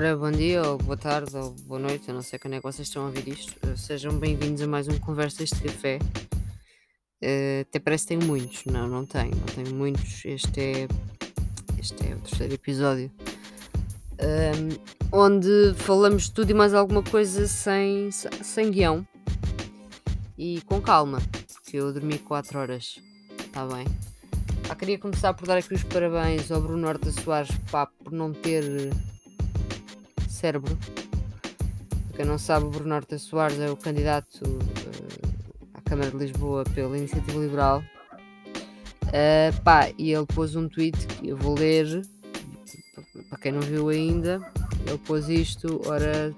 Ora, bom dia, ou boa tarde, ou boa noite, eu não sei quando é que vocês estão a ouvir isto. Eh, Sejam bem-vindos a mais um Conversas de Café. Eh, até parece que tenho muitos, não, não tenho, não tenho muitos. Este é, este é o terceiro episódio. Ahm, onde falamos de tudo e mais alguma coisa sem, sem guião e com calma, porque eu dormi 4 horas, está bem? Ah, queria começar por dar aqui os parabéns ao Bruno Horta Soares pá, por não ter cérebro. Para quem não sabe, o Bruno Horta Soares é o candidato eh, à Câmara de Lisboa pela Iniciativa Liberal. Eh, pá, e ele pôs um tweet que eu vou ler, para quem não viu ainda. Ele pôs isto, ora.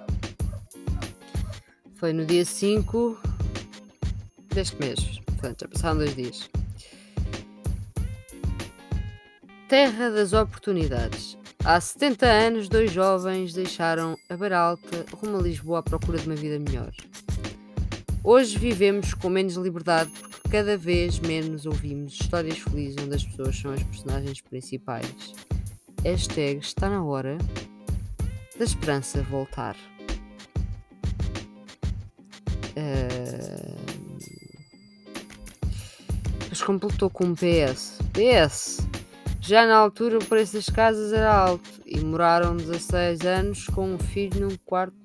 Foi no dia 5 deste mês, portanto já passaram dois dias. Terra das oportunidades. Há 70 anos, dois jovens deixaram a Beira Alta rumo a Lisboa à procura de uma vida melhor. Hoje vivemos com menos liberdade porque cada vez menos ouvimos histórias felizes onde as pessoas são as personagens principais. Hashtag está na hora da esperança voltar. Mas completou com um PS. PS! Já na altura o preço das casas era alto e moraram 16 anos com um filho num quarto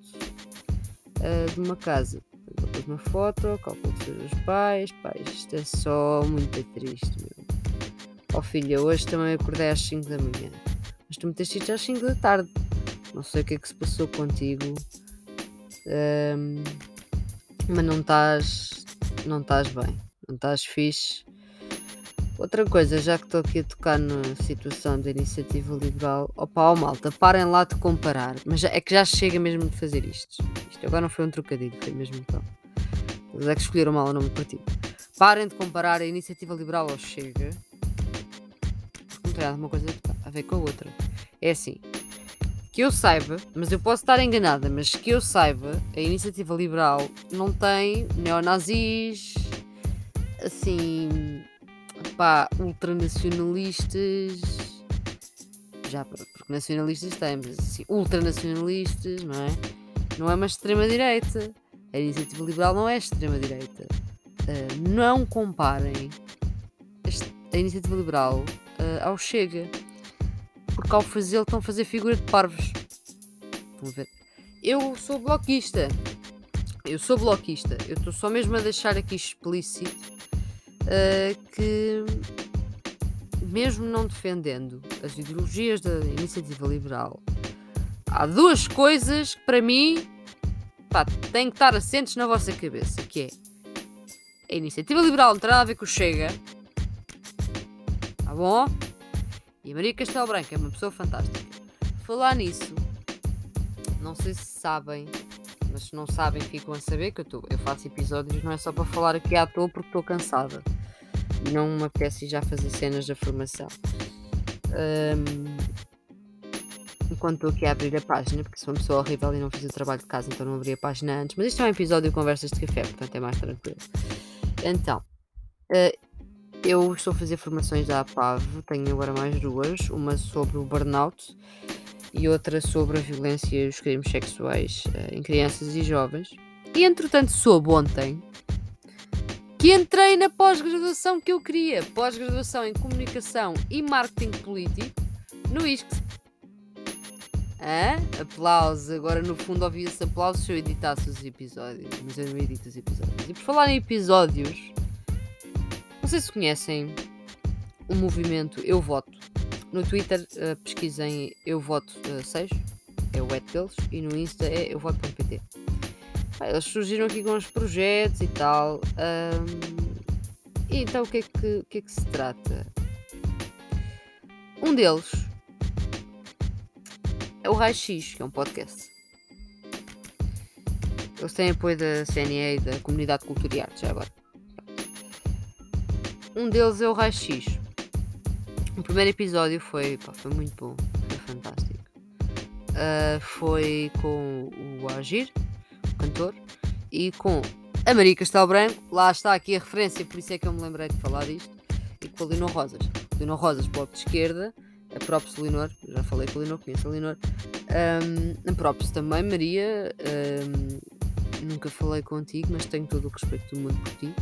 ah, de uma casa. Pôs uma foto, calculo que sejam os pais. Pai, isto é só muito triste, meu. Ó filha, hoje também acordei às 5 da manhã. Mas tu me tens ido às 5 da tarde. Não sei o que é que se passou contigo. Ahm, mas não estás. Não estás bem. Não estás fixe. Outra coisa, já que estou aqui a tocar na situação da iniciativa liberal, opa, ó malta, parem lá de comparar. Mas é que já chega mesmo de fazer isto. Isto agora não foi um trocadilho, foi mesmo então. Eles é que escolheram mal o nome do partido. Parem de comparar a iniciativa liberal ao Chega. Porque não tem nada uma coisa a ver com a outra. É assim. Que eu saiba, mas eu posso estar enganada, mas que eu saiba, a iniciativa liberal não tem neonazis, assim, pá, ultranacionalistas. Já, porque nacionalistas tem, mas assim, ultranacionalistas, não é? Não é uma extrema-direita. A iniciativa liberal não é extrema-direita. Ah, não comparem a iniciativa liberal ah, ao Chega. Porque ao fazê-lo estão a fazer figura de parvos. A ver? Eu sou bloquista. Eu sou bloquista. Eu estou só mesmo a deixar aqui explícito uh, que, mesmo não defendendo as ideologias da iniciativa liberal, há duas coisas que para mim pá, têm que estar assentes na vossa cabeça, que é a iniciativa liberal não tem nada a ver com o Chega, tá bom? E a Maria Castelo Branco é uma pessoa fantástica. Falar nisso, não sei se sabem, mas se não sabem, ficam a saber que eu, tô, eu faço episódios, não é só para falar aqui à toa porque estou cansada. Não me apetece já fazer cenas da formação. Ahm, enquanto estou aqui a abrir a página, porque sou uma pessoa horrível e não fiz o trabalho de casa, então não abri a página antes. Mas isto é um episódio de conversas de café, portanto é mais tranquilo. Então, ah, eu estou a fazer formações da APAV, tenho agora mais duas, uma sobre o burnout e outra sobre a violência e os crimes sexuais eh, em crianças e jovens. E entretanto soube ontem que entrei na pós-graduação que eu queria, pós-graduação em comunicação e marketing político no ISCS. Hã? Aplausos, agora no fundo ouvi esse aplauso se eu editasse os episódios, mas eu não edito os episódios. E por falar em episódios, não sei se conhecem o movimento Eu Voto. No Twitter uh, pesquisem Eu Voto 6, é o et deles, e no Insta é Eu Voto.pt. Eles surgiram aqui com uns projetos e tal. ahm, e então o que, é que, que é que se trata? Um deles é o Raio X, que é um podcast. Eles têm apoio da CNE e da Comunidade de Cultura e Arte, já agora. Um deles é o Raio X. O primeiro episódio foi, pá, foi muito bom, foi fantástico. Ah, foi com o Agir, o cantor, e com a Maria Castelo Branco. Lá está aqui a referência, por isso é que eu me lembrei de falar disto. E com a Linor Rosas. Linor Rosas, bloco de esquerda, a própria Linor, já falei com a Linor, conheço a Linor. Um, próprios também, Maria. Um, nunca falei contigo, mas tenho todo o respeito do mundo por ti.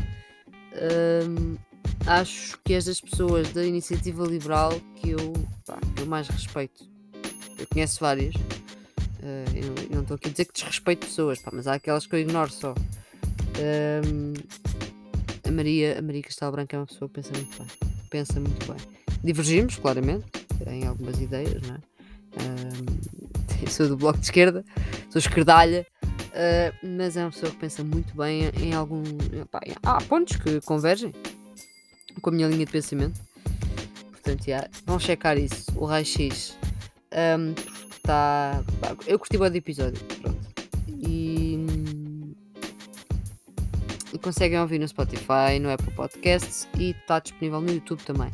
Um, acho que és das pessoas da iniciativa liberal que eu, pá, que eu mais respeito. Eu conheço várias. Uh, eu não estou aqui a dizer que desrespeito pessoas, pá, mas há aquelas que eu ignoro só. Um, a Maria, a Maria Castelo Branco é uma pessoa que pensa muito bem. Pensa muito bem. Divergimos, claramente, em algumas ideias, não é? Um, sou do bloco de esquerda, sou esquerdalha, uh, mas é uma pessoa que pensa muito bem em, algum. Pá, há pontos que convergem com a minha linha de pensamento. Portanto, yeah, vão checar isso, o raio-x. Um, está. Eu curti o do episódio. Pronto. E e conseguem ouvir no Spotify, no Apple Podcasts e está disponível no YouTube também.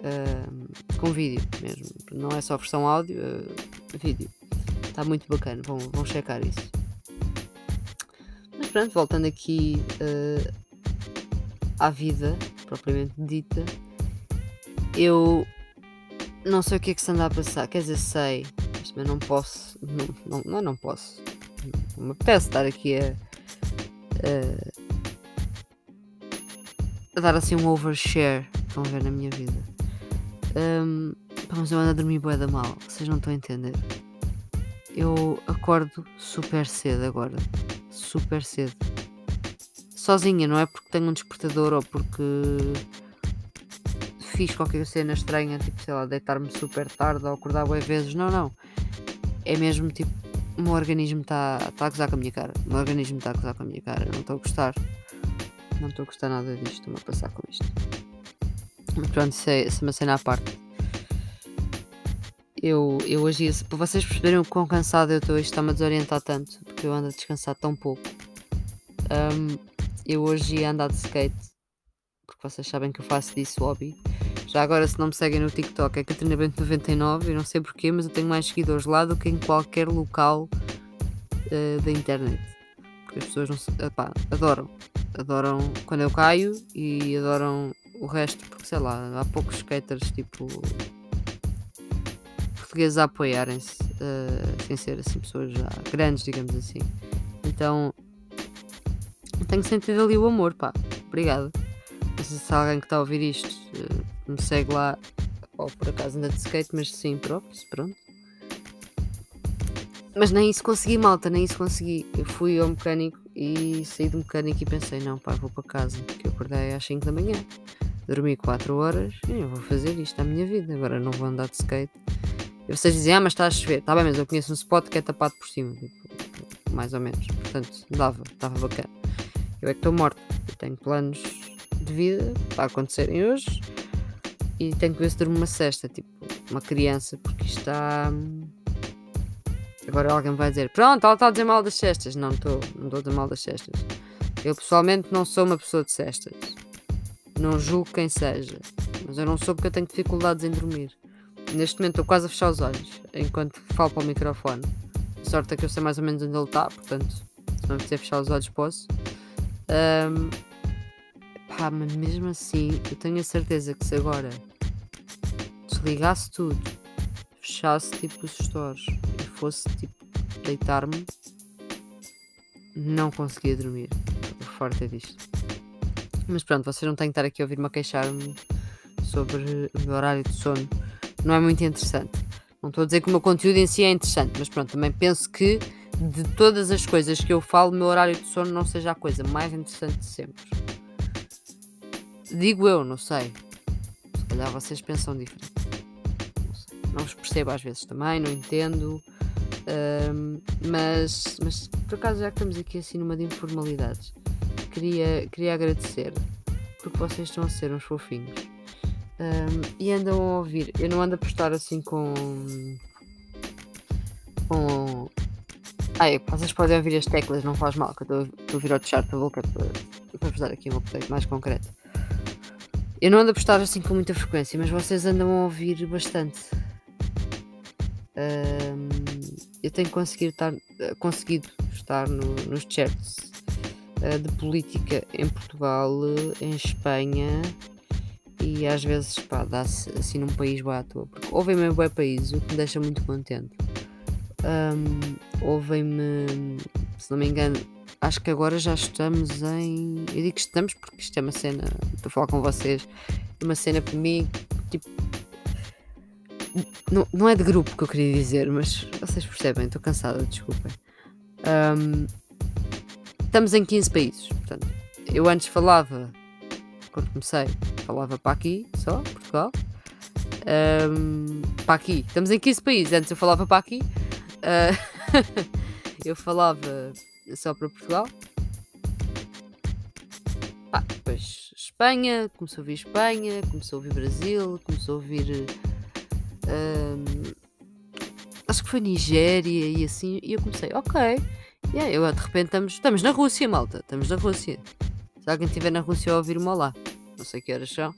Uh, com vídeo mesmo. Não é só versão áudio, uh, vídeo. Está muito bacana, vão, vão checar isso. Mas pronto, voltando aqui uh, à vida propriamente dita, eu não sei o que é que se anda a passar, quer dizer, sei, mas também não posso, não, não, não, não posso, não me apetece estar aqui a, a a dar assim um overshare. Estão a ver na minha vida. Um, mas eu ando a dormir bué da mal. Vocês não estão a entender. Eu acordo super cedo agora. Super cedo. Sozinha, não é porque tenho um despertador ou porque fiz qualquer cena estranha, tipo, sei lá, deitar-me super tarde ou acordar bué vezes. Não, não. É mesmo tipo, o meu organismo está tá a gozar com a minha cara. O meu organismo está a gozar com a minha cara. Eu não estou a gostar não estou a gostar nada disto, estou-me a passar com isto. Mas pronto, isso é, é uma cena à parte. Eu, eu hoje, para vocês perceberem o quão cansado eu estou, isto está-me a desorientar tanto, porque eu ando a descansar tão pouco. Um, eu hoje ia andar de skate, porque vocês sabem que eu faço disso hobby. Já agora, se não me seguem no TikTok, é Catarina Bento 99, eu não sei porquê, mas eu tenho mais seguidores lá do que em qualquer local uh, da internet. Porque as pessoas não se, epá, adoram adoram quando eu caio e adoram o resto, porque sei lá, há poucos skaters tipo portugueses a apoiarem-se, uh, sem ser assim pessoas já grandes, digamos assim. Então tenho sentido ali o amor, pá. Obrigado. Não sei se alguém que está a ouvir isto uh, me segue lá, ou por acaso anda de skate, mas sim, próprio, pronto. Mas nem isso consegui, malta, nem isso consegui. Eu fui ao mecânico e saí do mecânico e pensei, não pá, vou para casa, que eu acordei às 5 da manhã, dormi 4 horas e eu vou fazer isto à minha vida, agora não vou andar de skate. E vocês dizem, ah, mas está a chover, está bem, mas eu conheço um spot que é tapado por cima, tipo, mais ou menos, portanto, dava, estava bacana. Eu é que estou morta, eu tenho planos de vida para acontecerem hoje e tenho que ver se durmo uma cesta, tipo, uma criança, porque isto está Agora alguém vai dizer, pronto, ela está a dizer mal das cestas. Não estou, não estou a dizer mal das cestas. Eu pessoalmente não sou uma pessoa de cestas. Não julgo quem seja. Mas eu não sou porque eu tenho dificuldades em dormir. Neste momento estou quase a fechar os olhos enquanto falo para o microfone. A sorte é que eu sei mais ou menos onde ele está, portanto, se não me fechar os olhos, posso. Um, pá, mas mesmo assim, eu tenho a certeza que se agora desligasse tudo, fechasse tipo os stores fosse tipo deitar-me, não conseguia dormir. O forte é disto. Mas pronto, vocês não têm que estar aqui a ouvir-me a queixar-me sobre o meu horário de sono. Não é muito interessante. Não estou a dizer que o meu conteúdo em si é interessante, mas pronto, também penso que de todas as coisas que eu falo, meu horário de sono não seja a coisa mais interessante de sempre. Digo eu, não sei. Se calhar vocês pensam diferente. Não, não os percebo às vezes também, não entendo. Um, mas, mas por acaso, já que estamos aqui assim numa de informalidades, queria, queria agradecer porque vocês estão a ser uns fofinhos um, e andam a ouvir. Eu não ando a postar assim com. com. Ai, vocês podem ouvir as teclas, não faz mal, que eu estou a ouvir ao chat da boca para, vos dar aqui um update mais concreto. Eu não ando a postar assim com muita frequência, mas vocês andam a ouvir bastante. Um, eu tenho conseguido estar, eh, conseguido estar no, nos chats uh, de política em Portugal, em Espanha e às vezes dá-se assim num país boa à toa, porque ouvem mesmo bom país, o que me deixa muito contente. Um, Ouvem-me, se não me engano, acho que agora já estamos em. Eu digo estamos porque isto é uma cena. Estou a falar com vocês. É uma cena para mim, tipo. Não, não é de grupo que eu queria dizer, mas vocês percebem, estou cansada, desculpem. Um, estamos em 15 países. Portanto, eu antes falava, quando comecei, falava para aqui só, Portugal. Um, para aqui, estamos em 15 países. Antes eu falava para aqui. Uh, eu falava só para Portugal. Ah, depois Espanha, começou a ouvir Espanha, começou a ouvir Brasil, começou a ouvir. Um, acho que foi Nigéria e assim. E eu comecei, ok. Yeah, eu de repente estamos, estamos na Rússia, malta. Estamos na Rússia. Se alguém estiver na Rússia ouvir-me lá. Não sei que horas são.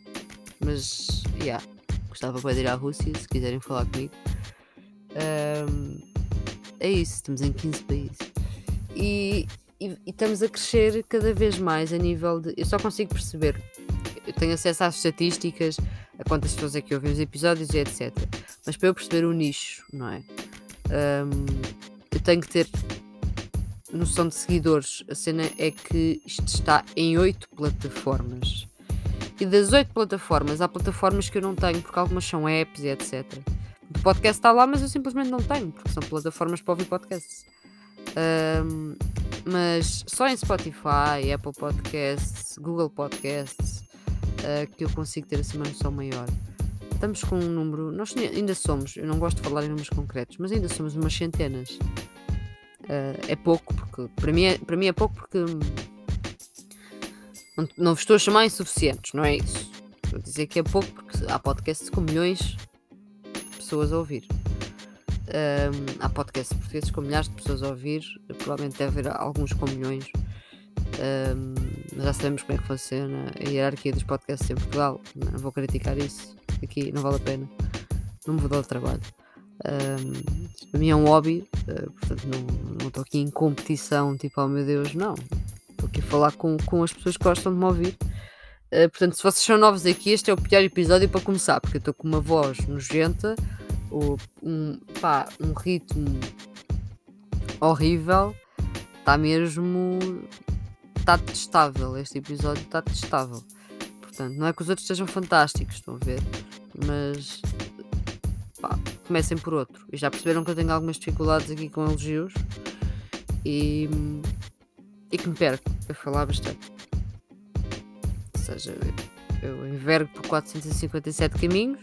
Mas, yeah, gostava de ir à Rússia se quiserem falar comigo. Um, é isso, estamos em 15 países. E, e, e, estamos a crescer cada vez mais a nível de. Eu só consigo perceber. Eu tenho acesso às estatísticas, a quantas pessoas é que ouvem os episódios e etc. Mas para eu perceber o nicho, não é? Um, eu tenho que ter noção de seguidores. A cena é que isto está em 8 plataformas. E das 8 plataformas, há plataformas que eu não tenho, porque algumas são apps e etc. O podcast está lá, mas eu simplesmente não tenho, porque são plataformas para ouvir podcasts. Um, mas só em Spotify, Apple Podcasts, Google Podcasts, uh, que eu consigo ter assim uma noção maior. Estamos com um número, nós ainda somos, eu não gosto de falar em números concretos, mas ainda somos umas centenas. Uh, é pouco, porque para mim é, para mim é pouco porque não, não vos estou a chamar insuficientes, não é isso. Estou a dizer que é pouco porque há podcasts com milhões pessoas a ouvir. Um, há podcasts portugueses com milhares de pessoas a ouvir, provavelmente deve haver alguns com milhões, um, já sabemos como é que funciona a hierarquia dos podcasts em Portugal. Não vou criticar isso aqui, não vale a pena, não me vou dar o trabalho. Um, para mim é um hobby, uh, portanto não estou aqui em competição, tipo, oh meu Deus, não. Estou aqui a falar com, com as pessoas que gostam de me ouvir. Uh, portanto, se vocês são novos aqui, este é o pior episódio para começar, porque eu estou com uma voz nojenta, ou um, pá, um ritmo horrível, está mesmo. Está testável. Este episódio está testável. Portanto, não é que os outros sejam fantásticos, estão a ver? Mas pá, comecem por outro. E já perceberam que eu tenho algumas dificuldades aqui com elogios e, e que me perco a falar bastante. Ou seja, eu envergo por 457 caminhos.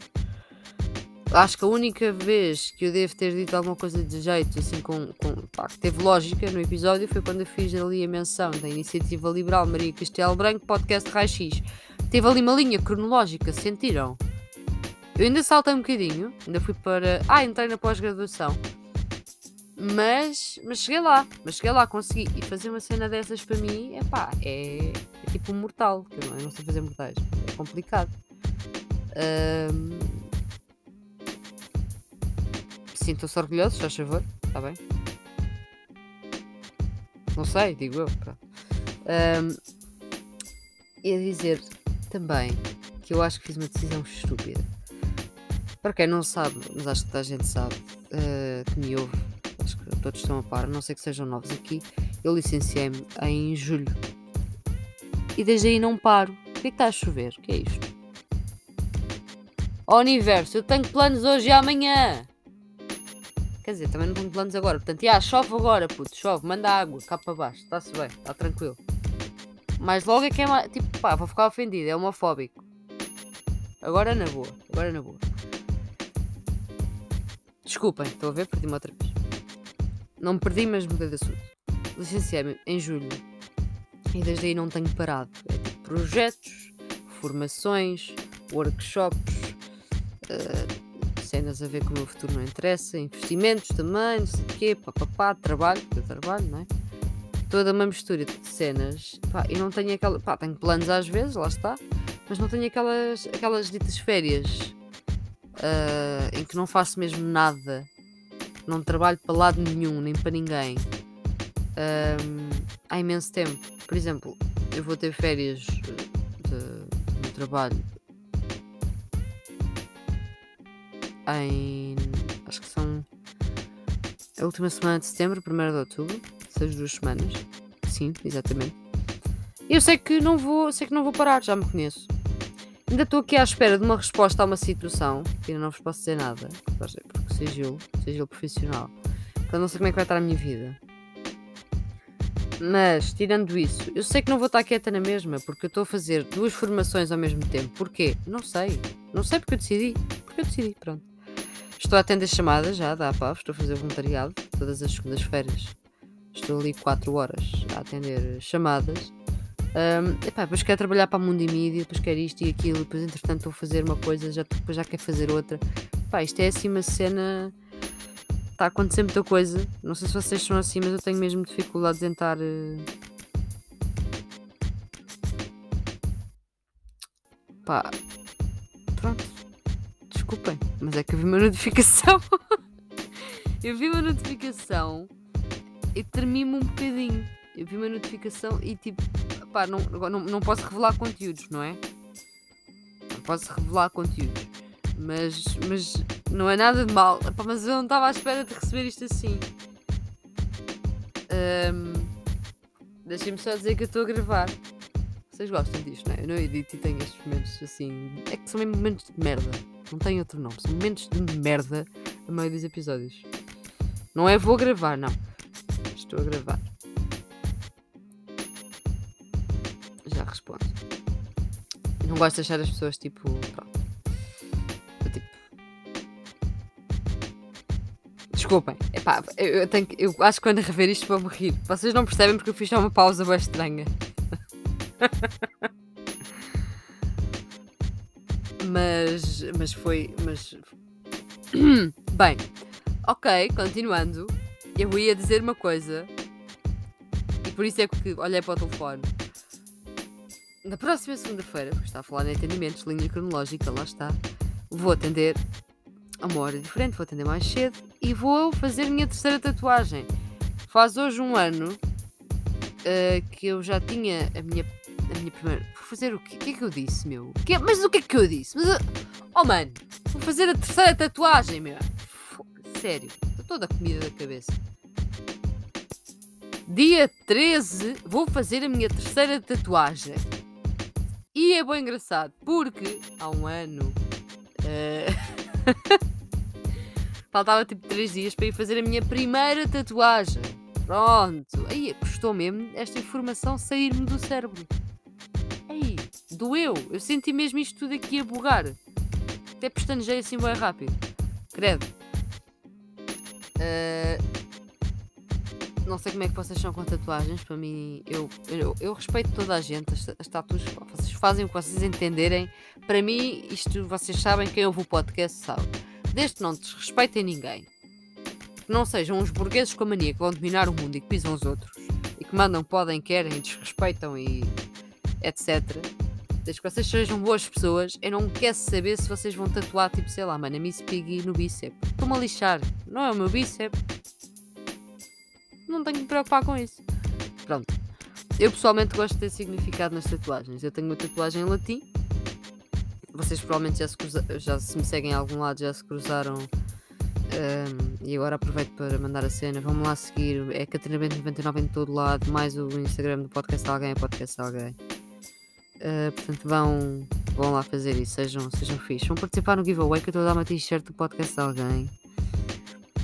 Acho que a única vez que eu devo ter dito alguma coisa de jeito, assim, com, com pá, que teve lógica no episódio, foi quando eu fiz ali a menção da Iniciativa Liberal Maria Castelo Branco, podcast Raio X. Teve ali uma linha cronológica, sentiram? Eu ainda saltei um bocadinho, ainda fui para. Ah, entrei na pós-graduação. Mas, mas cheguei lá, mas cheguei lá, consegui. E fazer uma cena dessas para mim, epá, é, é tipo um mortal, eu não, eu não sei fazer mortais, é complicado. Um... Sintam-se orgulhosos, faz favor, está bem? Não sei, digo eu. Um... E a dizer também que eu acho que fiz uma decisão estúpida para quem não sabe, mas acho que toda a gente sabe uh, que me ouve, acho que todos estão a par, não sei que sejam novos aqui, eu licenciei-me em julho. E desde aí não paro. O que é está a chover? O que é isto? Ó universo, eu tenho planos hoje e amanhã. Quer dizer, também não tenho planos agora. Portanto, já, chove agora, puto, chove, manda água, cá para baixo, está-se bem, está tranquilo. Mas logo é que é, tipo, pá, vou ficar ofendido, é homofóbico. Agora na boa, agora na boa. Desculpem, estou a ver, perdi-me outra vez. Não me perdi, mas mudei de assunto. Licenciei-me em julho e desde aí não tenho parado. É tipo projetos, formações, workshops, uh, cenas a ver com o meu futuro não interessa, investimentos também, não sei o quê, papapá, trabalho, eu trabalho, não é? Toda uma mistura de cenas. Pá, e não tenho aquela. Pá, tenho planos às vezes, lá está, mas não tenho aquelas, aquelas ditas férias uh, em que não faço mesmo nada, não trabalho para lado nenhum, nem para ninguém, um, há imenso tempo. Por exemplo, eu vou ter férias de, de trabalho em. acho que são a última semana de setembro, 1 de outubro, essas duas semanas. Sim, exatamente. Eu sei que não vou, sei que não vou parar, já me conheço. Ainda estou aqui à espera de uma resposta a uma situação, que ainda não vos posso dizer nada, porque seja eu, seja eu profissional. Então não sei como é que vai estar a minha vida. Mas, tirando isso, eu sei que não vou estar quieta na mesma, porque eu estou a fazer duas formações ao mesmo tempo. Porquê? Não sei. Não sei porque eu decidi. Porque eu decidi, pronto. Estou a atender chamadas já da APAV, estou a fazer voluntariado todas as segundas-feiras. Estou ali 4 horas a atender chamadas. Um, epá, depois quero trabalhar para a Mundo e Mídia, depois quero isto e aquilo, depois entretanto estou a fazer uma coisa, já, depois já quero fazer outra. Epá, isto é assim uma cena. Está a acontecer muita coisa. Não sei se vocês são assim, mas eu tenho mesmo dificuldade de tentar. Uh... Pá. Desculpem, mas é que eu vi uma notificação. eu vi uma notificação e tremi-me um bocadinho. Eu vi uma notificação e tipo pá, não, não, não posso revelar conteúdos, não é? Não posso revelar conteúdos. Mas, mas não é nada de mal. Pá, mas eu não estava à espera de receber isto assim. Um, Deixem-me só dizer que eu estou a gravar. Vocês gostam disto, não é? Eu não edito e tenho estes momentos assim. É que são mesmo momentos de merda. Não tem outro nome. São momentos de merda a meio dos episódios. Não é vou gravar, não. Estou a gravar. respondo. não gosto de deixar as pessoas tipo. Pronto. Tipo. Desculpem. Epá, eu, tenho, eu acho que quando rever isto vou rir. Vocês não percebem porque eu fiz só uma pausa bem estranha. mas. Mas foi. Mas. Bem. Ok, continuando. Eu ia dizer uma coisa. E por isso é que olhei para o telefone na próxima segunda-feira, porque está a falar em atendimentos, linha cronológica, lá está, vou atender a uma hora diferente, vou atender mais cedo e vou fazer a minha terceira tatuagem. Faz hoje um ano uh, que eu já tinha a minha, a minha primeira. Vou fazer o quê? O que é que eu disse, meu? Que, mas o que é que eu disse? Mas, oh mano, vou fazer a terceira tatuagem, meu. Sério, estou toda comida da cabeça. Dia 13 vou fazer a minha terceira tatuagem. E é bem engraçado, porque há um ano. Uh... Faltava tipo 3 dias para ir fazer a minha primeira tatuagem. Pronto. Aí custou mesmo esta informação sair-me do cérebro. Doeu. Eu senti mesmo isto tudo aqui a bugar. Até pestanejei assim bem rápido. Credo. Uh, não sei como é que vocês são com tatuagens. Para mim, eu, eu, eu respeito toda a gente. As, as tatuas, vocês fazem o que vocês entenderem. Para mim, isto vocês sabem. Quem ouve o podcast sabe. Desde que não desrespeitem ninguém. Que não sejam uns burgueses com a mania que vão dominar o mundo e que pisam os outros. E que mandam, podem, querem, desrespeitam e etc. Desde que vocês sejam boas pessoas, eu não quero saber se vocês vão tatuar, tipo, sei lá, mano, a Miss Piggy no bíceps. Estou-me a lixar. Não é o meu bíceps não tenho que me preocupar com isso. Pronto. Eu pessoalmente gosto de ter significado nas tatuagens. Eu tenho uma tatuagem em latim. Vocês provavelmente já se, cruza... já se me seguem a algum lado, já se cruzaram. Um, e agora aproveito para mandar a cena. Vamos lá seguir. É Catarina Bento 99 em todo lado. Mais o Instagram do podcast alguém é podcast alguém. Uh, portanto, vão, vão lá fazer isso. Sejam, sejam fixos. Vão participar no giveaway que eu estou a dar uma t-shirt do podcast alguém.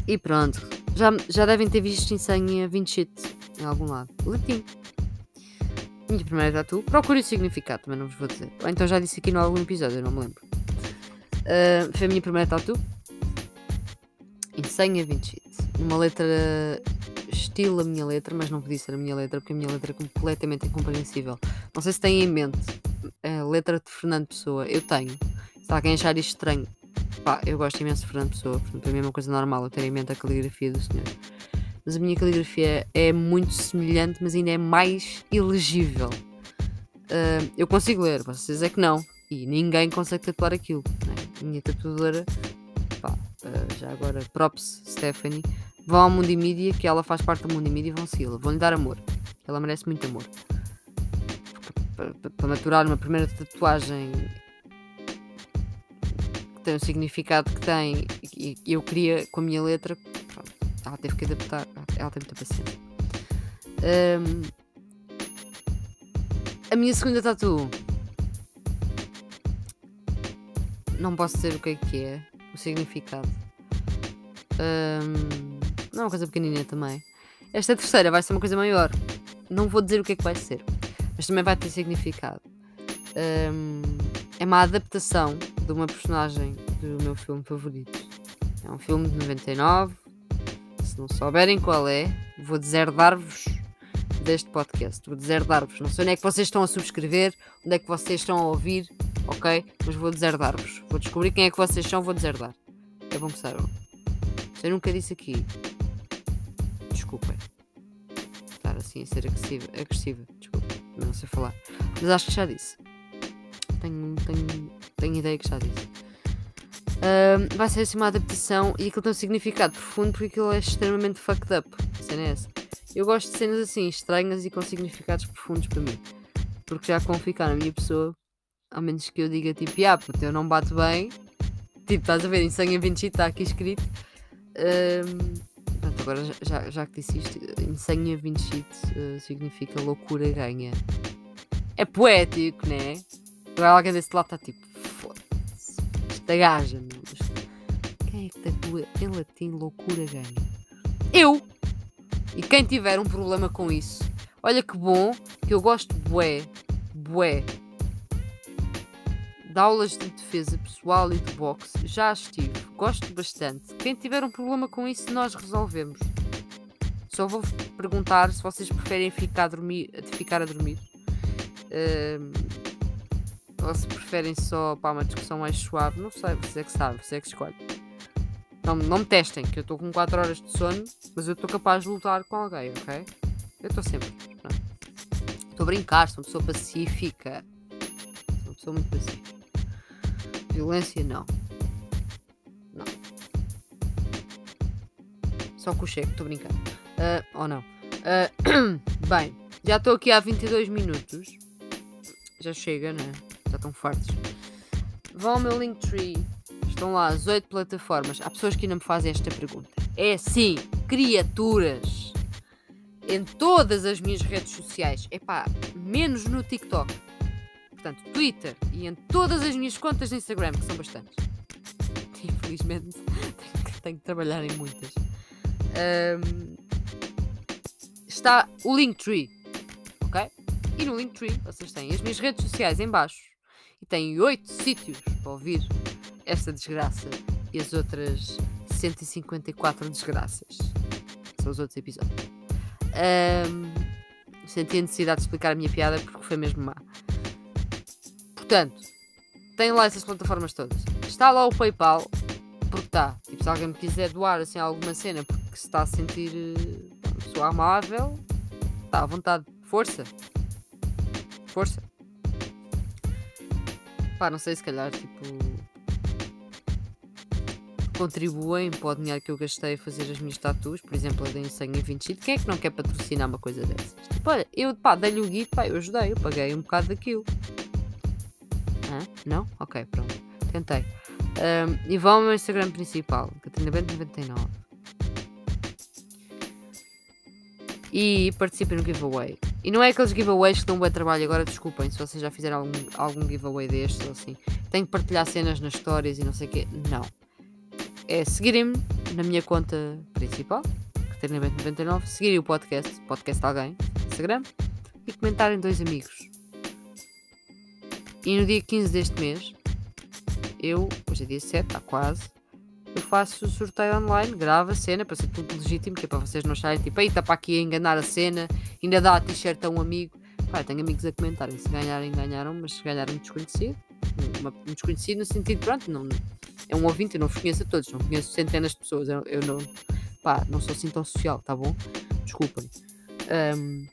E pronto. Já, já devem ter visto em 27 em algum lado. Latim. Minha primeira tatu. Procure o significado, também não vos vou dizer. Ou então já disse aqui no algum episódio, eu não me lembro. Uh, foi a minha primeira tatu. Em 100 a 27. Uma letra estilo a minha letra, mas não podia ser a minha letra porque a minha letra é completamente incompreensível. Não sei se têm em mente a letra de Fernando Pessoa. Eu tenho. Se alguém achar isto estranho, Pá, eu gosto imenso de Fernando Pessoa, portanto, para mim é uma coisa normal eu ter em mente a caligrafia do senhor. Mas a minha caligrafia é muito semelhante, mas ainda é mais ilegível. Uh, eu consigo ler, vocês é que não. E ninguém consegue tatuar aquilo. Né? A minha tatuadora, pá, uh, já agora, props Stephanie, vão ao Mundo Mídia, que ela faz parte do Mundo Mídia e vão segui-la. Vão-lhe dar amor. Ela merece muito amor. Para maturar uma primeira tatuagem tem o significado que tem e eu queria com a minha letra, ela teve que adaptar. Ela tem muita paciência. Um, a minha segunda tatu. Não posso dizer o que é que é. O significado. Um, não é uma coisa pequenininha também. Esta terceira vai ser uma coisa maior. Não vou dizer o que é que vai ser. Mas também vai ter significado. Um, é uma adaptação de uma personagem do meu filme favorito. É um filme de 99. Se não souberem qual é, vou deserdar-vos deste podcast. Vou deserdar-vos. Não sei onde é que vocês estão a subscrever, onde é que vocês estão a ouvir, ok? Mas vou deserdar-vos. Vou descobrir quem é que vocês são, vou deserdar. É bom que saibam. Eu nunca disse aqui, desculpem. Estar assim a ser agressiva, agressiva. desculpem, não sei falar. Mas acho que já disse. Tenho, tenho, tenho ideia que já disse. Uh, vai ser assim uma adaptação e aquilo tem um significado profundo porque aquilo é extremamente fucked up. A cena é essa. Eu gosto de cenas assim, estranhas e com significados profundos para mim. Porque já com ficar na minha pessoa, ao menos que eu diga tipo, ah, puto, eu não bato bem. Tipo, estás a ver, em sangue 20 está aqui escrito. Um, agora já, já que disse isto, Insania Vincit uh, significa loucura ganha. É poético, né? Agora alguém desse lado está tipo, foda-se, esta gaja. Quem é que tatua em latim loucura ganha? Eu! E quem tiver um problema com isso, olha que bom que eu gosto bué, bué de aulas de defesa pessoal e de boxe. Já estive, gosto bastante. Quem tiver um problema com isso, nós resolvemos. Só vou perguntar se vocês preferem ficar a dormir, ficar a dormir. Uh, ou se preferem só para uma discussão mais suave. Não sei, você é que sabe, você é que escolhe. Não, não me testem, que eu estou com 4 horas de sono, mas eu estou capaz de lutar com alguém, ok? Eu estou sempre. Estou a brincar, sou uma pessoa pacífica. Sou uma pessoa muito pacífica. Violência. Não. Só com o cheque, estou brincando. Uh, ou não. Uh, bem, já estou aqui há 22 minutos. Já chega, né? Já estão fartos. Vão ao meu Linktree Estão lá as oito plataformas. Há pessoas que ainda me fazem esta pergunta. É sim, criaturas. Em todas as minhas redes sociais. Epá, menos no TikTok. Portanto, Twitter e em todas as minhas contas de Instagram, que são bastantes. Infelizmente, tenho que trabalhar em muitas. Um, está o Linktree. Ok? E no Linktree vocês têm as minhas redes sociais em baixo. E têm oito sítios para ouvir esta desgraça e as outras 154 desgraças. São os outros episódios. Um, senti a necessidade de explicar a minha piada porque foi mesmo má. Portanto, tem lá essas plataformas todas. Está lá o PayPal, porque está. Tipo, se alguém me quiser doar assim alguma cena porque se está a sentir uma eh, pessoa amável, está à vontade. Força. Força. Pá, não sei, se calhar, tipo contribuem para o dinheiro que eu gastei a fazer as minhas tatuas, por exemplo, a da Insane 20 Quem é que não quer patrocinar uma coisa dessas? Tipo, olha, eu pá, dei-lhe o guito, pá, eu ajudei, eu paguei um bocado daquilo. Hã? Não? Ok, pronto. Tentei. Um, e vão ao meu Instagram principal, Catarina Bento 99. E participem no giveaway. E não é aqueles giveaways que dão um bom trabalho. Agora desculpem se vocês já fizeram algum, algum giveaway destes ou assim. Tenho que partilhar cenas nas histórias e não sei o quê. Não é seguirem-me na minha conta principal, Catarina99, seguirem o podcast, podcast de alguém, Instagram, e comentarem dois amigos. E no dia 15 deste mês, eu, hoje é dia 7, está quase, eu faço sorteio online, gravo a cena para ser tudo legítimo, que é para vocês não acharem tipo, está para aqui a enganar a cena, ainda dá a t-shirt a um amigo. Pá, tenho amigos a comentarem, se ganharem, ganharam, mas se ganharem desconhecido, um desconhecido no sentido, pronto, não, é um ouvinte, eu não os conheço a todos, não conheço centenas de pessoas, eu, eu não, pá, não sou assim tão social, tá bom? Desculpem. Um,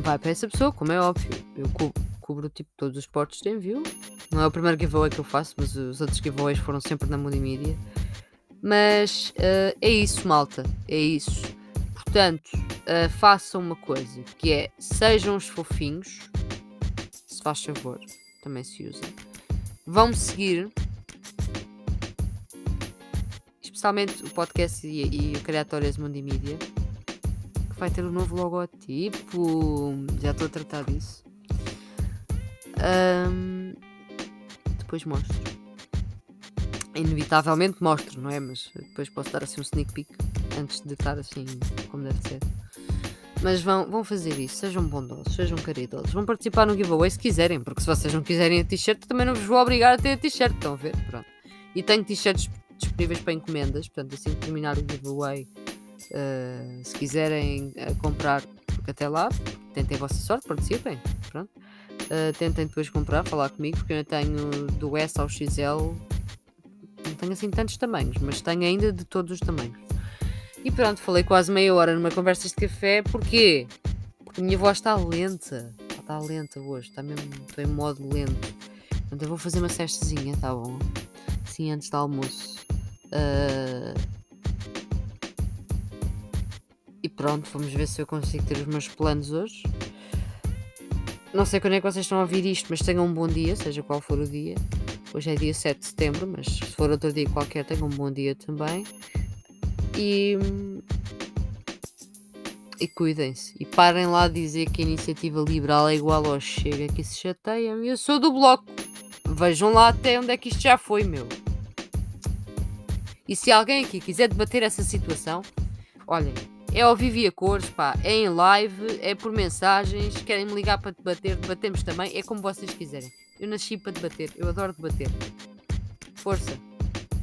vai para essa pessoa, como é óbvio, eu cubro tipo todos os portos de envio. Não é o primeiro giveaway que eu faço, mas os outros giveaways foram sempre na multimídia. Mas uh, é isso, malta, é isso. Portanto, uh, façam uma coisa, que é sejam os fofinhos, se faz favor, também se usa. Vão me seguir especialmente o podcast e, e o Criatórias que vai ter um novo logotipo. Já estou a tratar disso. Um, depois mostro. Inevitavelmente mostro, não é? Mas depois posso dar assim um sneak peek antes de estar assim como deve ser. Mas vão, vão fazer isso, sejam bondosos, sejam caridosos, vão participar no giveaway se quiserem, porque se vocês não quiserem a t-shirt, também não vos vou obrigar a ter a t-shirt, estão a ver? Pronto. E tenho t-shirts disponíveis para encomendas, portanto, assim que terminar o giveaway, uh, se quiserem uh, comprar, porque até lá, tentem a vossa sorte, participem, pronto. Uh, tentem depois comprar, falar comigo, porque eu tenho do S ao XL, não tenho assim tantos tamanhos, mas tenho ainda de todos os tamanhos. E pronto, falei quase meia hora numa conversa de café, porquê? Porque a minha voz está lenta, está lenta hoje, está mesmo, estou em modo lento. Portanto, eu vou fazer uma cestazinha, tá bom? Assim, antes do almoço. Uh... E pronto, vamos ver se eu consigo ter os meus planos hoje. Não sei quando é que vocês estão a ouvir isto, mas tenham um bom dia, seja qual for o dia. Hoje é dia 7 de setembro, mas se for outro dia qualquer, tenham um bom dia também. E. E cuidem-se. E parem lá de dizer que a iniciativa liberal é igual ao Chega, que se chateiam. Eu sou do bloco. Vejam lá até onde é que isto já foi, meu. E se alguém aqui quiser debater essa situação, olhem, é ao vivo a cores, pá, é em live, é por mensagens, querem me ligar para debater, debatemos também, é como vocês quiserem. Eu nasci para debater, eu adoro debater. Força.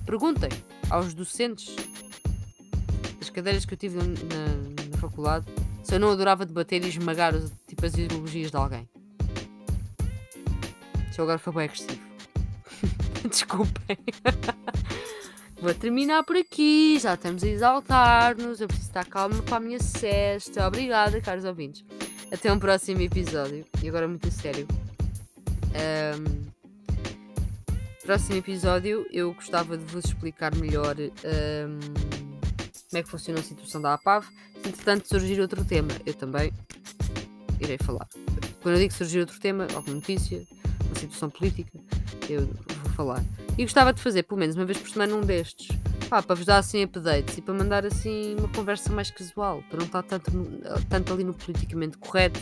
Perguntem aos docentes das cadeiras que eu tive na, na, faculdade se eu não adorava debater e esmagar tipo, as ideologias de alguém. Eu agora foi bem agressivo. Desculpem. Vou terminar por aqui, já estamos a exaltar-nos. Eu preciso estar calma para a minha cesta. Obrigada, caros ouvintes. Até um próximo episódio. E agora, muito sério. Um, próximo episódio, eu gostava de vos explicar melhor um, como é que funciona a situação da APAV. Se entretanto surgir outro tema, eu também irei falar. Quando eu digo surgir outro tema, alguma notícia, uma situação política, eu vou falar. E gostava de fazer pelo menos uma vez por semana um destes. Pá, para vos dar assim updates e para mandar assim uma conversa mais casual, para não estar tanto, tanto ali no politicamente correto,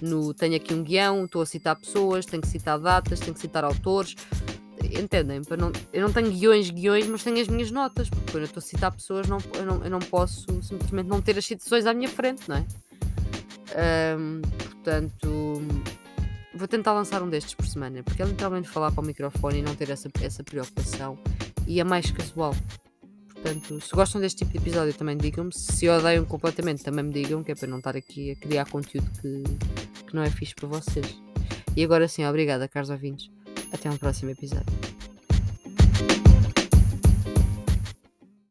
no tenho aqui um guião, estou a citar pessoas, tenho que citar datas, tenho que citar autores. Entendem? Para não, eu não tenho guiões, guiões, mas tenho as minhas notas, porque quando eu estou a citar pessoas não, eu, não, eu não posso simplesmente não ter as citações à minha frente, não é? Portanto, vou tentar lançar um destes por semana, porque é literalmente falar para o microfone e não ter essa, essa preocupação. E é mais casual. Portanto, se gostam deste tipo de episódio, também digam-me. Se odeiam completamente, também me digam, que é para não estar aqui a criar conteúdo que, que não é fixe para vocês. E agora sim, obrigada, caros ouvintes. Até um próximo episódio.